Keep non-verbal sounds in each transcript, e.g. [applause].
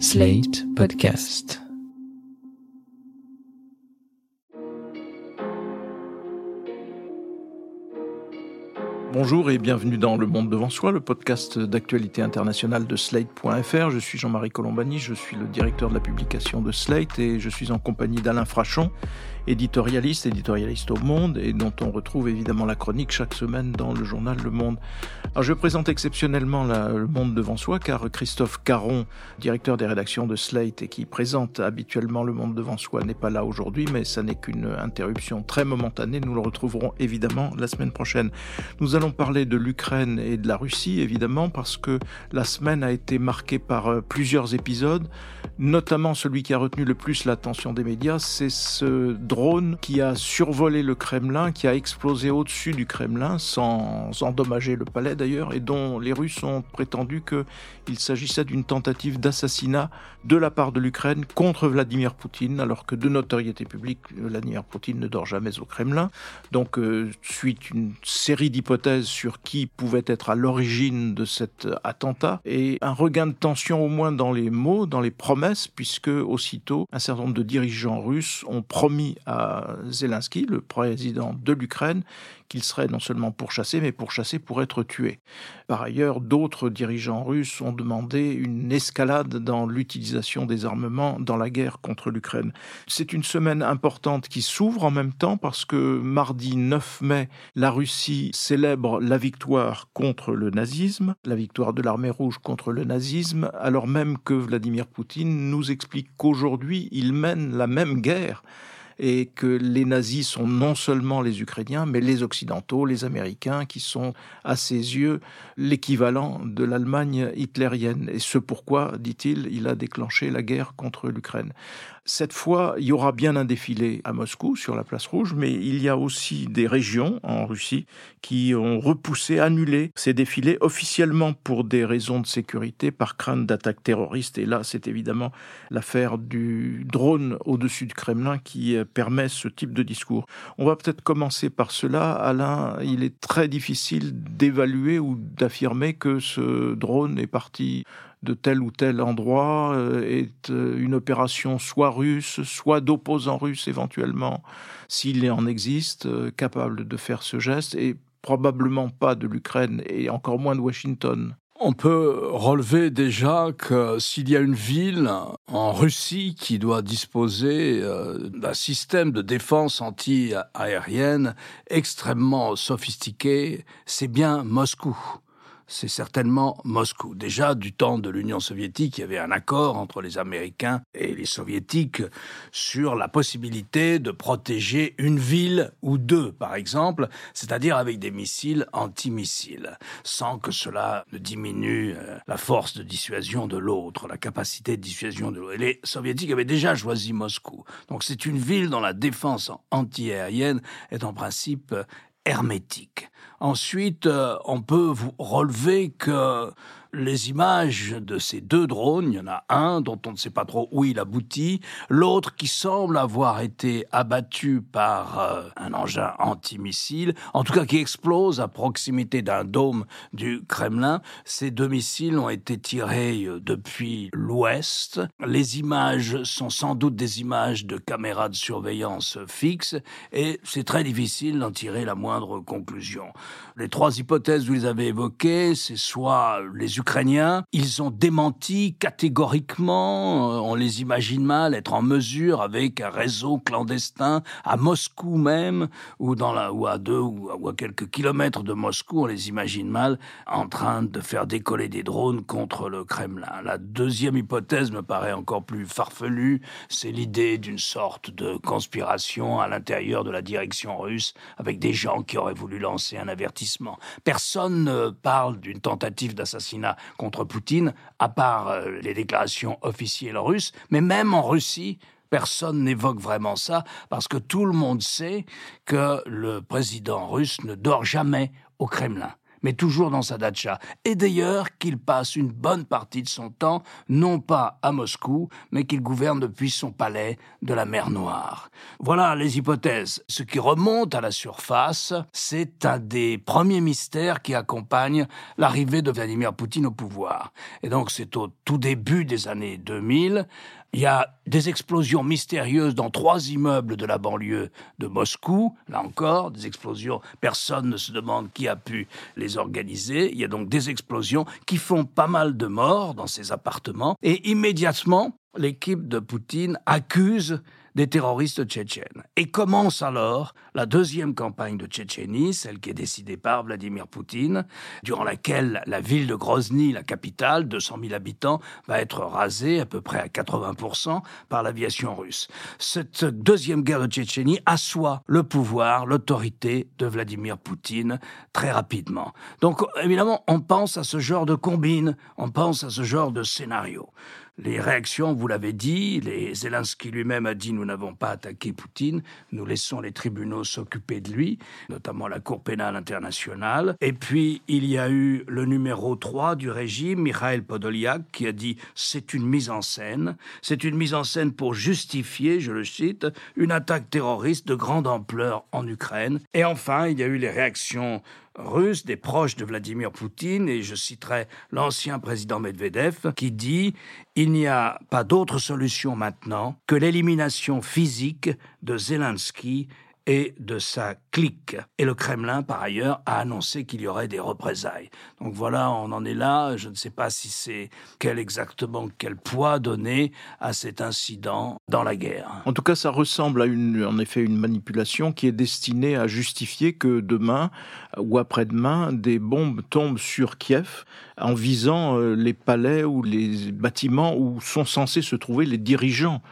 Slate Podcast. Bonjour et bienvenue dans Le Monde devant soi, le podcast d'actualité internationale de Slate.fr. Je suis Jean-Marie Colombani, je suis le directeur de la publication de Slate et je suis en compagnie d'Alain Frachon, éditorialiste, éditorialiste au Monde et dont on retrouve évidemment la chronique chaque semaine dans le journal Le Monde. Alors je présente exceptionnellement Le Monde devant soi car Christophe Caron, directeur des rédactions de Slate et qui présente habituellement Le Monde devant soi, n'est pas là aujourd'hui, mais ça n'est qu'une interruption très momentanée. Nous le retrouverons évidemment la semaine prochaine. Nous allons parler de l'Ukraine et de la Russie évidemment parce que la semaine a été marquée par euh, plusieurs épisodes, notamment celui qui a retenu le plus l'attention des médias, c'est ce drone qui a survolé le Kremlin, qui a explosé au-dessus du Kremlin sans endommager le palais d'ailleurs, et dont les Russes ont prétendu qu'il s'agissait d'une tentative d'assassinat de la part de l'Ukraine contre Vladimir Poutine, alors que de notoriété publique, Vladimir Poutine ne dort jamais au Kremlin. Donc, euh, suite une série d'hypothèses sur qui pouvait être à l'origine de cet attentat, et un regain de tension au moins dans les mots, dans les promesses, puisque aussitôt, un certain nombre de dirigeants russes ont promis à Zelensky, le président de l'Ukraine, qu'il serait non seulement pourchassé, mais pourchassé pour être tué. Par ailleurs, d'autres dirigeants russes ont demandé une escalade dans l'utilisation des armements dans la guerre contre l'Ukraine. C'est une semaine importante qui s'ouvre en même temps parce que mardi 9 mai, la Russie célèbre la victoire contre le nazisme, la victoire de l'armée rouge contre le nazisme, alors même que Vladimir Poutine nous explique qu'aujourd'hui il mène la même guerre et que les nazis sont non seulement les Ukrainiens, mais les Occidentaux, les Américains, qui sont à ses yeux l'équivalent de l'Allemagne hitlérienne. Et ce pourquoi, dit-il, il a déclenché la guerre contre l'Ukraine. Cette fois, il y aura bien un défilé à Moscou sur la place rouge, mais il y a aussi des régions en Russie qui ont repoussé, annulé ces défilés officiellement pour des raisons de sécurité, par crainte d'attaques terroristes. Et là, c'est évidemment l'affaire du drone au-dessus du Kremlin qui permet ce type de discours. On va peut-être commencer par cela. Alain, il est très difficile d'évaluer ou d'affirmer que ce drone est parti de tel ou tel endroit euh, est euh, une opération soit russe, soit d'opposants russes éventuellement, s'il en existe, euh, capable de faire ce geste, et probablement pas de l'Ukraine, et encore moins de Washington. On peut relever déjà que s'il y a une ville en Russie qui doit disposer d'un système de défense anti-aérienne extrêmement sophistiqué, c'est bien Moscou c'est certainement Moscou. Déjà, du temps de l'Union soviétique, il y avait un accord entre les Américains et les Soviétiques sur la possibilité de protéger une ville ou deux, par exemple, c'est-à-dire avec des missiles antimissiles, sans que cela ne diminue euh, la force de dissuasion de l'autre, la capacité de dissuasion de l'autre. Les Soviétiques avaient déjà choisi Moscou. Donc c'est une ville dont la défense antiaérienne est en principe hermétique. Ensuite, euh, on peut vous relever que les images de ces deux drones, il y en a un dont on ne sait pas trop où il aboutit, l'autre qui semble avoir été abattu par euh, un engin antimissile, en tout cas qui explose à proximité d'un dôme du Kremlin. Ces deux missiles ont été tirés euh, depuis l'ouest. Les images sont sans doute des images de caméras de surveillance fixes et c'est très difficile d'en tirer la moindre conclusion. Les trois hypothèses que vous avez évoquées, c'est soit les Ukrainiens, ils ont démenti catégoriquement, euh, on les imagine mal être en mesure avec un réseau clandestin à Moscou même, ou ou à deux ou à quelques kilomètres de Moscou, on les imagine mal en train de faire décoller des drones contre le Kremlin. La deuxième hypothèse me paraît encore plus farfelue, c'est l'idée d'une sorte de conspiration à l'intérieur de la direction russe avec des gens qui auraient voulu lancer un avertissement. Personne ne parle d'une tentative d'assassinat contre Poutine, à part euh, les déclarations officielles russes, mais même en Russie, personne n'évoque vraiment ça, parce que tout le monde sait que le président russe ne dort jamais au Kremlin mais toujours dans sa datcha. Et d'ailleurs qu'il passe une bonne partie de son temps, non pas à Moscou, mais qu'il gouverne depuis son palais de la mer Noire. Voilà les hypothèses. Ce qui remonte à la surface, c'est un des premiers mystères qui accompagnent l'arrivée de Vladimir Poutine au pouvoir. Et donc c'est au tout début des années 2000, il y a des explosions mystérieuses dans trois immeubles de la banlieue de Moscou. Là encore, des explosions, personne ne se demande qui a pu les organiser. Il y a donc des explosions qui font pas mal de morts dans ces appartements. Et immédiatement, l'équipe de Poutine accuse des terroristes tchétchènes. Et commence alors la deuxième campagne de Tchétchénie, celle qui est décidée par Vladimir Poutine, durant laquelle la ville de Grozny, la capitale, 200 000 habitants, va être rasée à peu près à 80% par l'aviation russe. Cette deuxième guerre de Tchétchénie assoit le pouvoir, l'autorité de Vladimir Poutine très rapidement. Donc évidemment, on pense à ce genre de combine, on pense à ce genre de scénario. Les réactions, vous l'avez dit, les Zelensky lui-même a dit nous n'avons pas attaqué Poutine, nous laissons les tribunaux s'occuper de lui, notamment la Cour pénale internationale. Et puis il y a eu le numéro 3 du régime, Mikhail Podolyak, qui a dit c'est une mise en scène, c'est une mise en scène pour justifier, je le cite, une attaque terroriste de grande ampleur en Ukraine. Et enfin, il y a eu les réactions russes, des proches de Vladimir Poutine, et je citerai l'ancien président Medvedev, qui dit Il n'y a pas d'autre solution maintenant que l'élimination physique de Zelensky et de sa clique. Et le Kremlin, par ailleurs, a annoncé qu'il y aurait des représailles. Donc voilà, on en est là. Je ne sais pas si c'est quel exactement quel poids donner à cet incident dans la guerre. En tout cas, ça ressemble à une, en effet, une manipulation qui est destinée à justifier que demain ou après-demain, des bombes tombent sur Kiev en visant euh, les palais ou les bâtiments où sont censés se trouver les dirigeants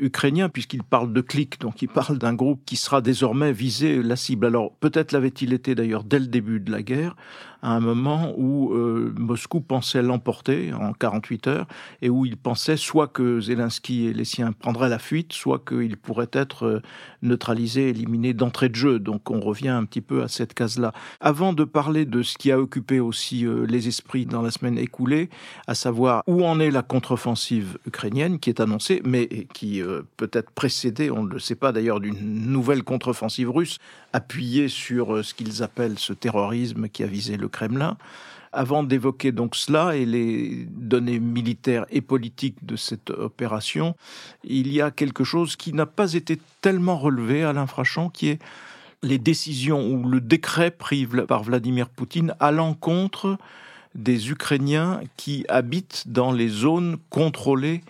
ukrainien, puisqu'il parle de clic, donc il parle d'un groupe qui sera désormais visé la cible. Alors peut-être l'avait-il été d'ailleurs dès le début de la guerre, à un moment où euh, Moscou pensait l'emporter en 48 heures et où il pensait soit que Zelensky et les siens prendraient la fuite, soit qu'il pourrait être euh, neutralisé, éliminé d'entrée de jeu. Donc on revient un petit peu à cette case-là. Avant de parler de ce qui a occupé aussi euh, les esprits dans la semaine écoulée, à savoir où en est la contre-offensive ukrainienne qui est annoncée, mais qui peut être précédée, on ne le sait pas d'ailleurs, d'une nouvelle contre-offensive russe appuyée sur ce qu'ils appellent ce terrorisme qui a visé le Kremlin. Avant d'évoquer donc cela et les données militaires et politiques de cette opération, il y a quelque chose qui n'a pas été tellement relevé à l'infrachon, qui est les décisions ou le décret pris par Vladimir Poutine à l'encontre des Ukrainiens qui habitent dans les zones contrôlées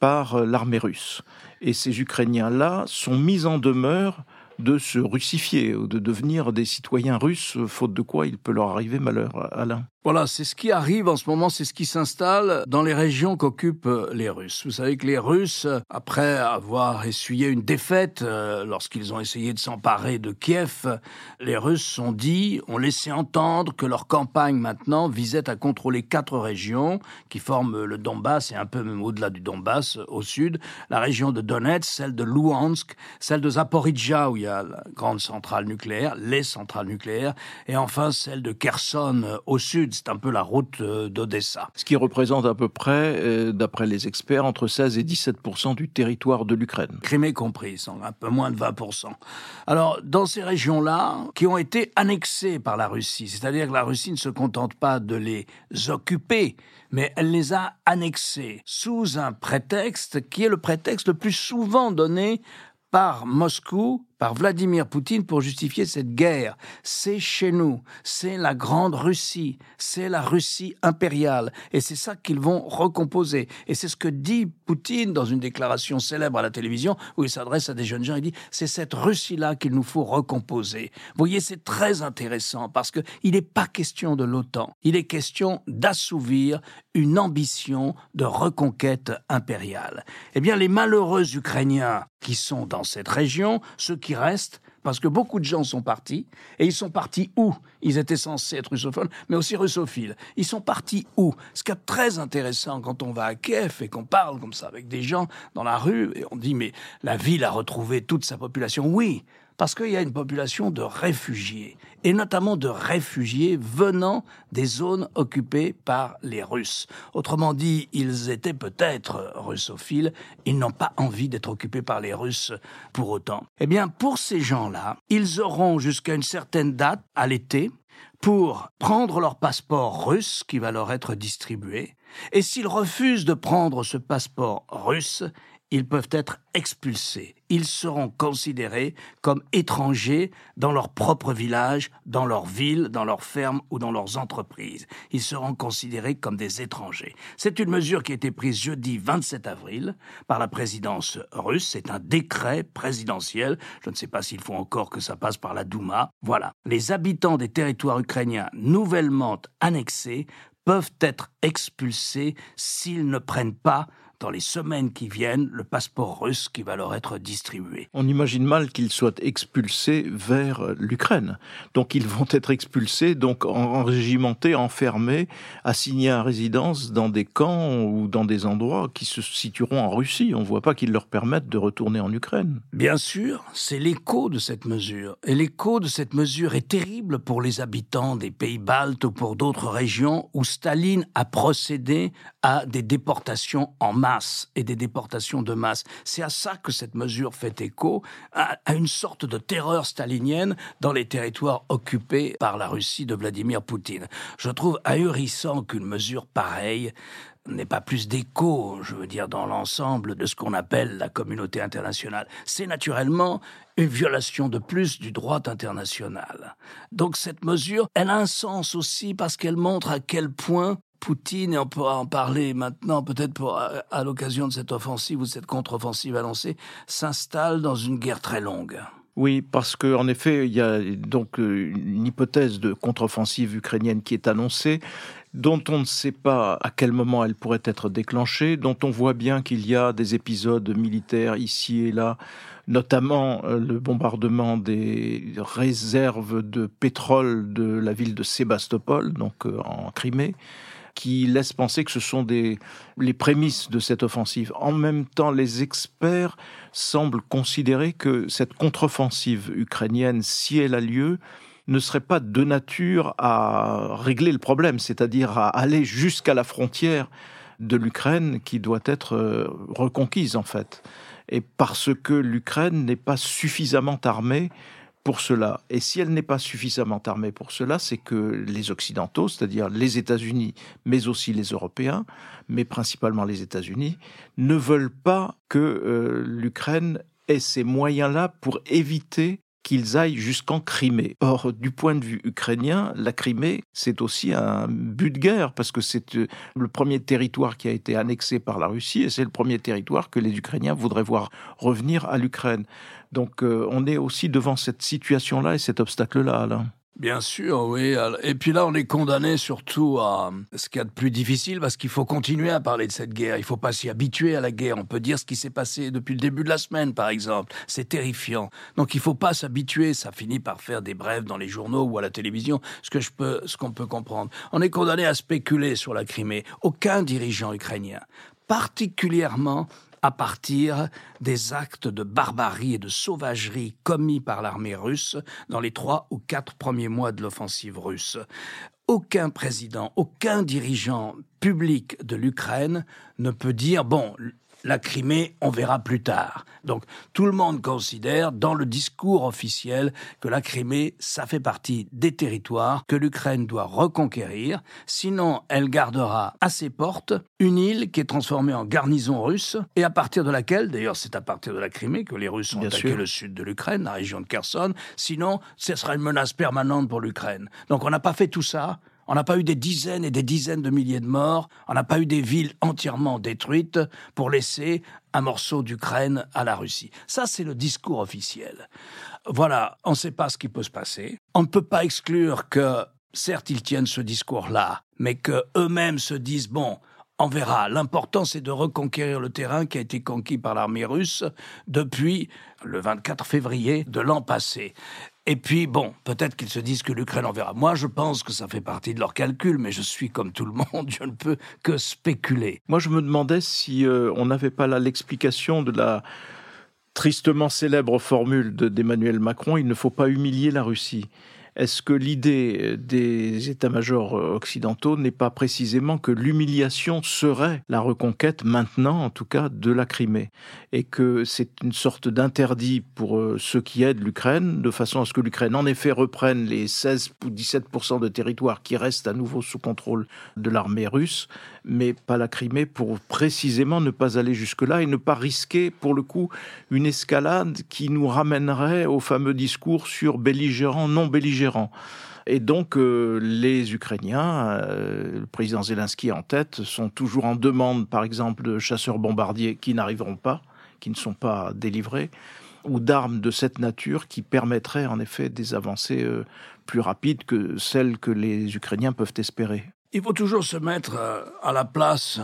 par l'armée russe. Et ces Ukrainiens-là sont mis en demeure de se russifier, ou de devenir des citoyens russes, faute de quoi il peut leur arriver malheur, Alain. Voilà, c'est ce qui arrive en ce moment, c'est ce qui s'installe dans les régions qu'occupent euh, les Russes. Vous savez que les Russes, après avoir essuyé une défaite euh, lorsqu'ils ont essayé de s'emparer de Kiev, les Russes sont dit, ont laissé entendre que leur campagne maintenant visait à contrôler quatre régions qui forment le Donbass et un peu même au-delà du Donbass, au sud, la région de Donetsk, celle de Luhansk, celle de Zaporizhia où il y a la grande centrale nucléaire, les centrales nucléaires, et enfin celle de Kherson euh, au sud c'est un peu la route euh, d'Odessa. Ce qui représente à peu près, euh, d'après les experts, entre 16 et 17 du territoire de l'Ukraine. Crimée compris, un peu moins de 20 Alors, dans ces régions-là, qui ont été annexées par la Russie, c'est-à-dire que la Russie ne se contente pas de les occuper, mais elle les a annexées sous un prétexte qui est le prétexte le plus souvent donné par Moscou par Vladimir Poutine pour justifier cette guerre. C'est chez nous, c'est la grande Russie, c'est la Russie impériale, et c'est ça qu'ils vont recomposer. Et c'est ce que dit Poutine dans une déclaration célèbre à la télévision, où il s'adresse à des jeunes gens, il dit, c'est cette Russie-là qu'il nous faut recomposer. Vous voyez, c'est très intéressant, parce qu'il n'est pas question de l'OTAN, il est question d'assouvir une ambition de reconquête impériale. Eh bien, les malheureux Ukrainiens qui sont dans cette région, ceux qui restent, parce que beaucoup de gens sont partis, et ils sont partis où? Ils étaient censés être russophones, mais aussi russophiles. Ils sont partis où? Ce qui est très intéressant quand on va à Kiev et qu'on parle comme ça avec des gens dans la rue, et on dit mais la ville a retrouvé toute sa population. Oui, parce qu'il y a une population de réfugiés, et notamment de réfugiés venant des zones occupées par les Russes. Autrement dit, ils étaient peut-être russophiles, ils n'ont pas envie d'être occupés par les Russes pour autant. Eh bien, pour ces gens-là, ils auront jusqu'à une certaine date, à l'été, pour prendre leur passeport russe qui va leur être distribué, et s'ils refusent de prendre ce passeport russe, ils peuvent être expulsés. Ils seront considérés comme étrangers dans leur propre village, dans leur ville, dans leur ferme ou dans leurs entreprises. Ils seront considérés comme des étrangers. C'est une mesure qui a été prise jeudi 27 avril par la présidence russe. C'est un décret présidentiel. Je ne sais pas s'il faut encore que ça passe par la Douma. Voilà. Les habitants des territoires ukrainiens nouvellement annexés peuvent être expulsés s'ils ne prennent pas dans les semaines qui viennent le passeport russe qui va leur être distribué. On imagine mal qu'ils soient expulsés vers l'Ukraine. Donc ils vont être expulsés, donc enrégimentés, enfermés, assignés à résidence dans des camps ou dans des endroits qui se situeront en Russie. On ne voit pas qu'ils leur permettent de retourner en Ukraine. Bien sûr, c'est l'écho de cette mesure. Et l'écho de cette mesure est terrible pour les habitants des pays baltes ou pour d'autres régions où Staline a procédé à des déportations en masse et des déportations de masse. C'est à ça que cette mesure fait écho, à, une sorte de terreur stalinienne dans les territoires occupés par la Russie de Vladimir Poutine. Je trouve ahurissant qu'une mesure pareille n'ait pas plus d'écho, je veux dire, dans l'ensemble de ce qu'on appelle la communauté internationale. C'est naturellement une violation de plus du droit international. Donc cette mesure, elle a un sens aussi parce qu'elle montre à quel point Poutine, et on pourra en parler maintenant, peut-être à, l'occasion de cette offensive ou de cette contre-offensive annoncée, s'installe dans une guerre très longue. Oui, parce qu'en effet, il y a donc euh, une hypothèse de contre-offensive ukrainienne qui est annoncée, dont on ne sait pas à quel moment elle pourrait être déclenchée, dont on voit bien qu'il y a des épisodes militaires ici et là, notamment euh, le bombardement des réserves de pétrole de la ville de Sébastopol, donc euh, en Crimée qui laisse penser que ce sont les prémices de cette offensive. En même temps, les experts semblent considérer que cette contre-offensive ukrainienne, si elle a lieu, ne serait pas de nature à régler le problème, c'est-à-dire à aller jusqu'à la frontière de l'Ukraine qui doit être euh, reconquise en fait. Et parce que l'Ukraine n'est pas suffisamment armée pour cela. Et si elle n'est pas suffisamment armée pour cela, c'est que les Occidentaux, c'est-à-dire les États-Unis, mais aussi les Européens, mais principalement les États-Unis, ne veulent pas que euh, l'Ukraine ait ces moyens-là pour éviter qu'ils aillent jusqu'en Crimée. Or, du point de vue ukrainien, la Crimée, c'est aussi un but de guerre, parce que c'est euh, le premier territoire qui a été annexé par la Russie, et c'est le premier territoire que les Ukrainiens voudraient voir revenir à l'Ukraine. Donc, euh, on est aussi devant cette situation-là et cet obstacle-là. Là. Bien sûr, oui. Et puis là, on est condamné surtout à ce qu'il y a de plus difficile parce qu'il faut continuer à parler de cette guerre. Il faut pas s'y habituer à la guerre. On peut dire ce qui s'est passé depuis le début de la semaine, par exemple. C'est terrifiant. Donc il faut pas s'habituer. Ça finit par faire des brèves dans les journaux ou à la télévision. Ce que peux, ce qu'on peut comprendre. On est condamné à spéculer sur la Crimée. Aucun dirigeant ukrainien particulièrement à partir des actes de barbarie et de sauvagerie commis par l'armée russe dans les trois ou quatre premiers mois de l'offensive russe. Aucun président, aucun dirigeant public de l'Ukraine ne peut dire, bon, la Crimée, on verra plus tard. Donc tout le monde considère dans le discours officiel que la Crimée, ça fait partie des territoires que l'Ukraine doit reconquérir, sinon elle gardera à ses portes une île qui est transformée en garnison russe et à partir de laquelle, d'ailleurs c'est à partir de la Crimée que les Russes ont attaqué le sud de l'Ukraine, la région de Kherson, sinon ce sera une menace permanente pour l'Ukraine. Donc on n'a pas fait tout ça on n'a pas eu des dizaines et des dizaines de milliers de morts, on n'a pas eu des villes entièrement détruites pour laisser un morceau d'Ukraine à la Russie. Ça, c'est le discours officiel. Voilà, on ne sait pas ce qui peut se passer. On ne peut pas exclure que, certes, ils tiennent ce discours-là, mais qu'eux-mêmes se disent, bon, on verra. L'important, c'est de reconquérir le terrain qui a été conquis par l'armée russe depuis le 24 février de l'an passé. Et puis, bon, peut-être qu'ils se disent que l'Ukraine en verra. Moi, je pense que ça fait partie de leur calcul, mais je suis comme tout le monde, [laughs] je ne peux que spéculer. Moi, je me demandais si euh, on n'avait pas là l'explication de la tristement célèbre formule d'Emmanuel Macron, il ne faut pas humilier la Russie. Est-ce que l'idée des états-majors occidentaux n'est pas précisément que l'humiliation serait la reconquête maintenant, en tout cas, de la Crimée? Et que c'est une sorte d'interdit pour euh, ceux qui aident l'Ukraine, de façon à ce que l'Ukraine, en effet, reprenne les 16 ou 17% de territoire qui restent à nouveau sous contrôle de l'armée russe, mais pas la Crimée, pour précisément ne pas aller jusque-là et ne pas risquer, pour le coup, une escalade qui nous ramènerait au fameux discours sur belligérant, non belligérant et donc, euh, les Ukrainiens, euh, le président Zelensky en tête, sont toujours en demande, par exemple, de chasseurs-bombardiers qui n'arriveront pas, qui ne sont pas délivrés, ou d'armes de cette nature qui permettraient en effet des avancées euh, plus rapides que celles que les Ukrainiens peuvent espérer. Il faut toujours se mettre à la place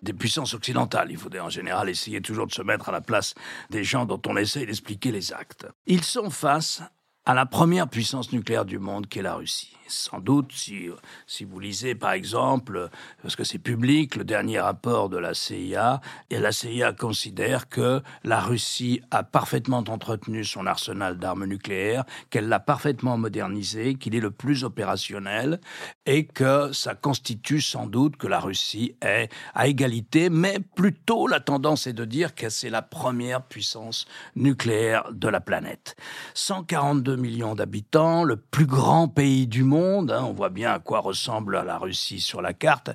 des puissances occidentales. Il faut en général essayer toujours de se mettre à la place des gens dont on essaie d'expliquer les actes. Ils sont face à la première puissance nucléaire du monde qui est la Russie sans doute, si, vous lisez par exemple, parce que c'est public, le dernier rapport de la CIA, et la CIA considère que la Russie a parfaitement entretenu son arsenal d'armes nucléaires, qu'elle l'a parfaitement modernisé, qu'il est le plus opérationnel, et que ça constitue sans doute que la Russie est à égalité, mais plutôt la tendance est de dire que c'est la première puissance nucléaire de la planète. 142 millions d'habitants, le plus grand pays du monde. Hein. on voit bien à quoi ressemble la Russie sur la carte.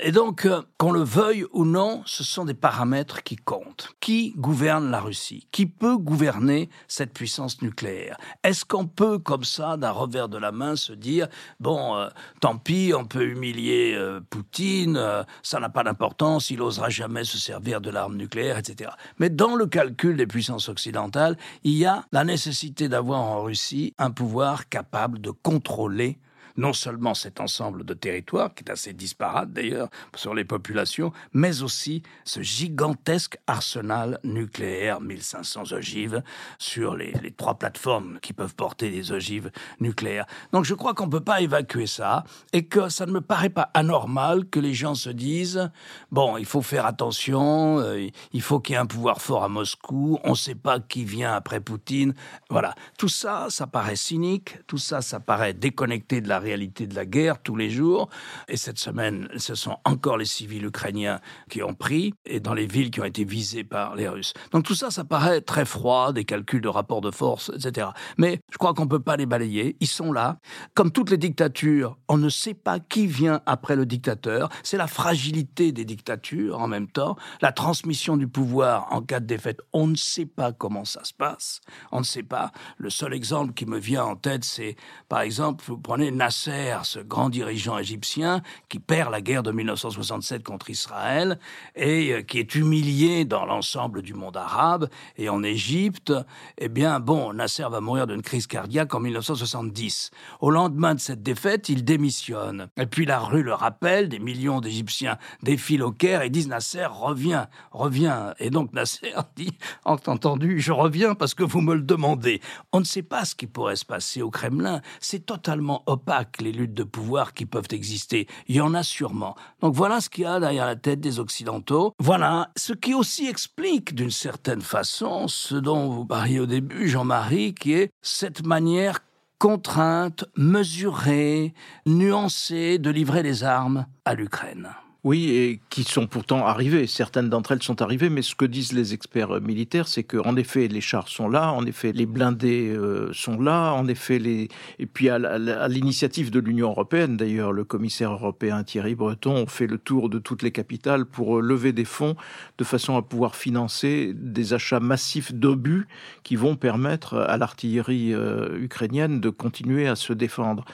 Et donc, euh, qu'on le veuille ou non, ce sont des paramètres qui comptent. Qui gouverne la Russie? Qui peut gouverner cette puissance nucléaire? Est-ce qu'on peut, comme ça, d'un revers de la main, se dire bon, euh, tant pis, on peut humilier euh, Poutine, ça n'a pas d'importance, il n'osera jamais se servir de l'arme nucléaire, etc. Mais dans le calcul des puissances occidentales, il y a la nécessité d'avoir en Russie un pouvoir capable de contrôler non seulement cet ensemble de territoires, qui est assez disparate d'ailleurs sur les populations, mais aussi ce gigantesque arsenal nucléaire, 1500 ogives, sur les, trois plateformes qui peuvent porter des ogives nucléaires. Donc je crois qu'on ne peut pas évacuer ça, et que ça ne me paraît pas anormal que les gens se disent, bon, il faut faire attention, euh, il faut qu'il y ait un pouvoir fort à Moscou, on ne sait pas qui vient après Poutine. Voilà, tout ça, ça paraît cynique, tout ça, ça paraît déconnecté de la réalité de la guerre tous les jours. Et cette semaine, ce sont encore les civils ukrainiens qui ont pris, et dans les villes qui ont été visées par les Russes. Donc tout ça, ça paraît très froid, des calculs de rapport de force, etc. Mais je crois qu'on ne peut pas les balayer. Ils sont là. Comme toutes les dictatures, on ne sait pas qui vient après le dictateur. C'est la fragilité des dictatures en même temps. La transmission du pouvoir en cas de défaite, on ne sait pas comment ça se passe. On ne sait pas. Le seul exemple qui me vient en tête, c'est par exemple, vous prenez Nasser, ce grand dirigeant égyptien qui perd la guerre de 1967 contre Israël et euh, qui est humilié dans l'ensemble du monde arabe et en Égypte, eh bien bon, Nasser va mourir d'une crise cardiaque en 1970. Au lendemain de cette défaite, il démissionne. Et puis la rue le rappelle, des millions d'Égyptiens défilent au Caire et disent Nasser, reviens, reviens. Et donc Nasser [laughs] dit, entendu, je reviens parce que vous me le demandez. On ne sait pas ce qui pourrait se passer au Kremlin. C'est totalement opaque les luttes de pouvoir qui peuvent exister. Il y en a sûrement. Donc voilà ce qu'il y a derrière la tête des Occidentaux. Voilà ce qui aussi explique d'une certaine façon ce dont vous parliez au début, Jean-Marie, qui est cette manière contrainte, mesurée, nuancée de livrer les armes à l'Ukraine. Oui, et qui sont pourtant arrivées. Certaines d'entre elles sont arrivées, mais ce que disent les experts militaires, c'est que en effet les chars sont là, en effet les blindés euh, sont là, en effet les et puis à, l'initiative de l'Union européenne, d'ailleurs, le commissaire européen Thierry Breton fait le tour de toutes les capitales pour euh, lever des fonds de façon à pouvoir financer des achats massifs d'obus qui vont permettre à l'artillerie euh, ukrainienne de continuer à se défendre.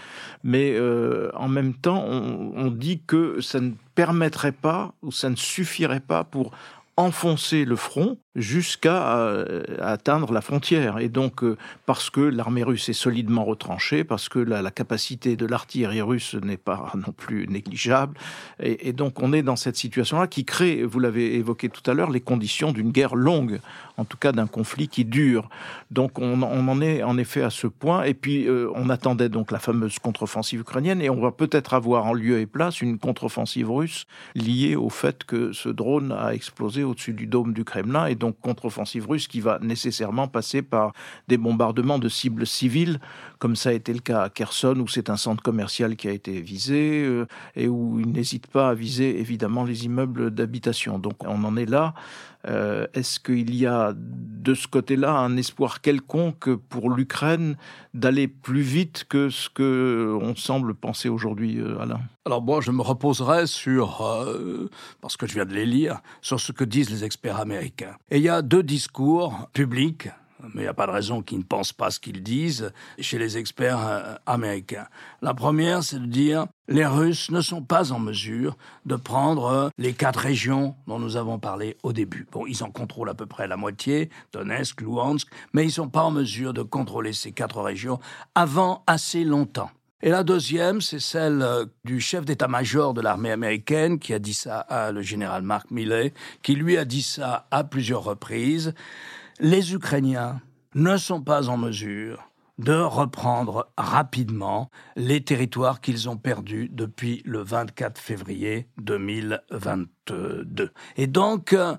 Mais en même temps, on, on dit que ça ne permettrait pas, ou ça ne suffirait pas pour enfoncer le front jusqu'à euh, atteindre la frontière. Et donc, euh, parce que l'armée russe est solidement retranchée, parce que la, capacité de l'artillerie russe n'est pas [laughs] non plus négligeable, et, donc on est dans cette situation-là qui crée, vous l'avez évoqué tout à l'heure, les conditions d'une guerre longue en tout cas d'un conflit qui dure. Donc on, en est en effet à ce point. Et puis euh, on attendait donc la fameuse contre-offensive ukrainienne et on va peut-être avoir en lieu et place une contre-offensive russe liée au fait que ce drone a explosé au-dessus du dôme du Kremlin et donc contre-offensive russe qui va nécessairement passer par des bombardements de cibles civiles, comme ça a été le cas à Kherson où c'est un centre commercial qui a été visé euh, et où il n'hésite pas à viser évidemment les immeubles d'habitation. Donc on en est là. Euh, est-ce qu'il y a de ce côté-là un espoir quelconque pour l'Ukraine d'aller plus vite que ce que on semble penser aujourd'hui, euh, Alain? Alors moi, je me reposerai sur, euh, parce que je viens de les lire, sur ce que disent les experts américains. Et il y a deux discours publics mais il n'y a pas de raison qu'ils ne pensent pas ce qu'ils disent chez les experts euh, américains. La première, c'est de dire les Russes ne sont pas en mesure de prendre euh, les quatre régions dont nous avons parlé au début. Bon, ils en contrôlent à peu près la moitié, Donetsk, Luhansk, mais ils ne sont pas en mesure de contrôler ces quatre régions avant assez longtemps. Et la deuxième, c'est celle euh, du chef d'état-major de l'armée américaine qui a dit ça à le général Mark Milley, qui lui a dit ça à plusieurs reprises les Ukrainiens ne sont pas en mesure de reprendre rapidement les territoires qu'ils ont perdus depuis le 24 février 2022. Et donc, euh,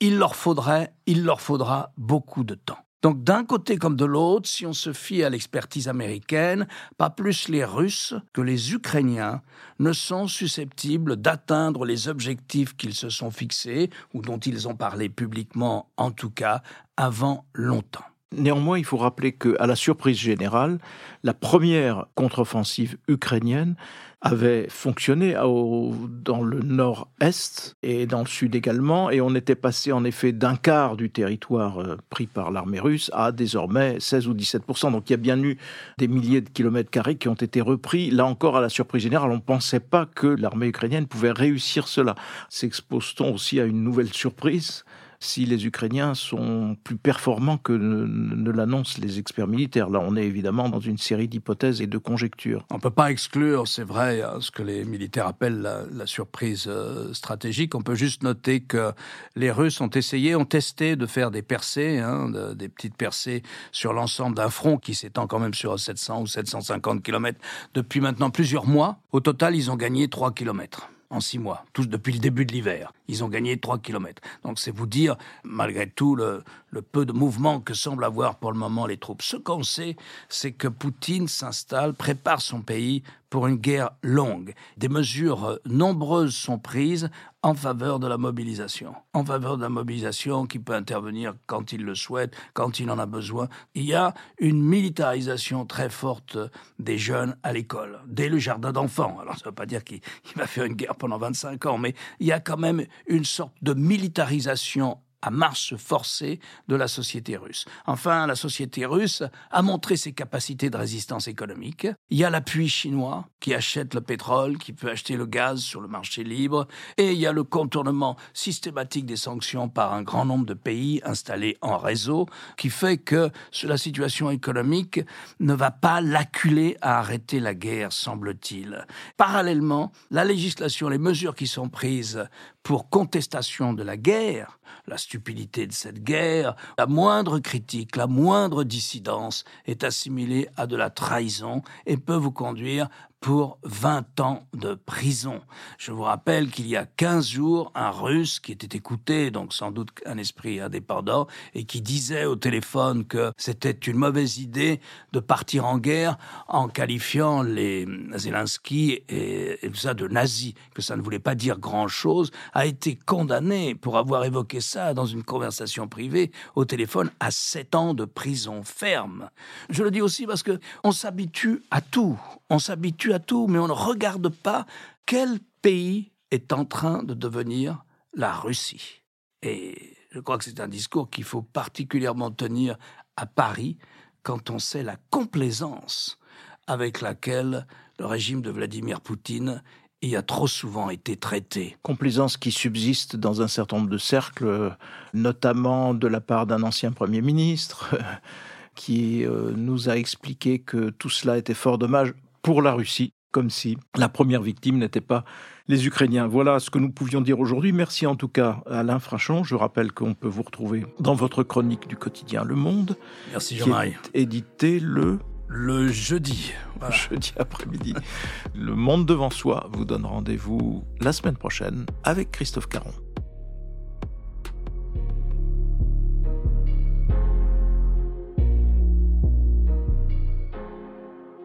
il leur faudrait, il leur faudra beaucoup de temps. Donc d'un côté comme de l'autre, si on se fie à l'expertise américaine, pas plus les Russes que les Ukrainiens ne sont susceptibles d'atteindre les objectifs qu'ils se sont fixés, ou dont ils ont parlé publiquement en tout cas, avant longtemps. Néanmoins, il faut rappeler qu'à la surprise générale, la première contre-offensive ukrainienne avait fonctionné dans le nord-est et dans le sud également, et on était passé en effet d'un quart du territoire euh, pris par l'armée russe à désormais 16 ou 17% Donc il y a bien eu des milliers de kilomètres carrés qui ont été repris. Là encore, à la surprise générale, on ne pensait pas que l'armée ukrainienne pouvait réussir cela. S'expose-t-on aussi à une nouvelle surprise? Si les Ukrainiens sont plus performants que ne, l'annoncent les experts militaires. Là, on est évidemment dans une série d'hypothèses et de conjectures. On ne peut pas exclure, c'est vrai, ce que les militaires appellent la, surprise euh, stratégique. On peut juste noter que les Russes ont essayé, ont testé de faire des percées, hein, des petites percées sur l'ensemble d'un front qui s'étend quand même sur 700 ou 750 km depuis maintenant plusieurs mois. Au total, ils ont gagné 3 km en six mois, tous depuis le début de l'hiver. Ils ont gagné 3 km. Donc c'est vous dire, malgré tout, le, peu de mouvement que semblent avoir pour le moment les troupes. Ce qu'on sait, c'est que Poutine s'installe, prépare son pays pour une guerre longue. Des mesures euh, nombreuses sont prises en faveur de la mobilisation. En faveur de la mobilisation qui peut intervenir quand il le souhaite, quand il en a besoin. Il y a une militarisation très forte des jeunes à l'école, dès le jardin d'enfants. Alors ça ne veut pas dire qu'il va faire une guerre pendant 25 ans, mais il y a quand même une sorte de militarisation à marche forcée de la société russe. Enfin, la société russe a montré ses capacités de résistance économique. Il y a l'appui chinois qui achète le pétrole, qui peut acheter le gaz sur le marché libre, et il y a le contournement systématique des sanctions par un grand nombre de pays installés en réseau, qui fait que la situation économique ne va pas l'acculer à arrêter la guerre, semble-t-il. Parallèlement, la législation, les mesures qui sont prises pour contestation de la guerre, la stupidité de cette guerre, la moindre critique, la moindre dissidence est assimilée à de la trahison et peut vous conduire pour 20 ans de prison. Je vous rappelle qu'il y a 15 jours, un Russe qui était écouté, donc sans doute un esprit indépendant, et qui disait au téléphone que c'était une mauvaise idée de partir en guerre en qualifiant les Zelensky et, tout ça de nazis, que ça ne voulait pas dire grand-chose, a été condamné pour avoir évoqué ça dans une conversation privée au téléphone à 7 ans de prison ferme. Je le dis aussi parce que on s'habitue à tout. On s'habitue tout, mais on ne regarde pas quel pays est en train de devenir la Russie. Et je crois que c'est un discours qu'il faut particulièrement tenir à Paris quand on sait la complaisance avec laquelle le régime de Vladimir Poutine y a trop souvent été traité. Complaisance qui subsiste dans un certain nombre de cercles, notamment de la part d'un ancien Premier ministre, [laughs] qui euh, nous a expliqué que tout cela était fort dommage pour la Russie comme si la première victime n'était pas les Ukrainiens. Voilà ce que nous pouvions dire aujourd'hui. Merci en tout cas à Alain Frachon. Je rappelle qu'on peut vous retrouver dans votre chronique du quotidien Le Monde. Merci Jean-Marie. Édité le le jeudi. [laughs] Jeudi après-midi. Le Monde devant soi vous donne rendez-vous la semaine prochaine avec Christophe Caron.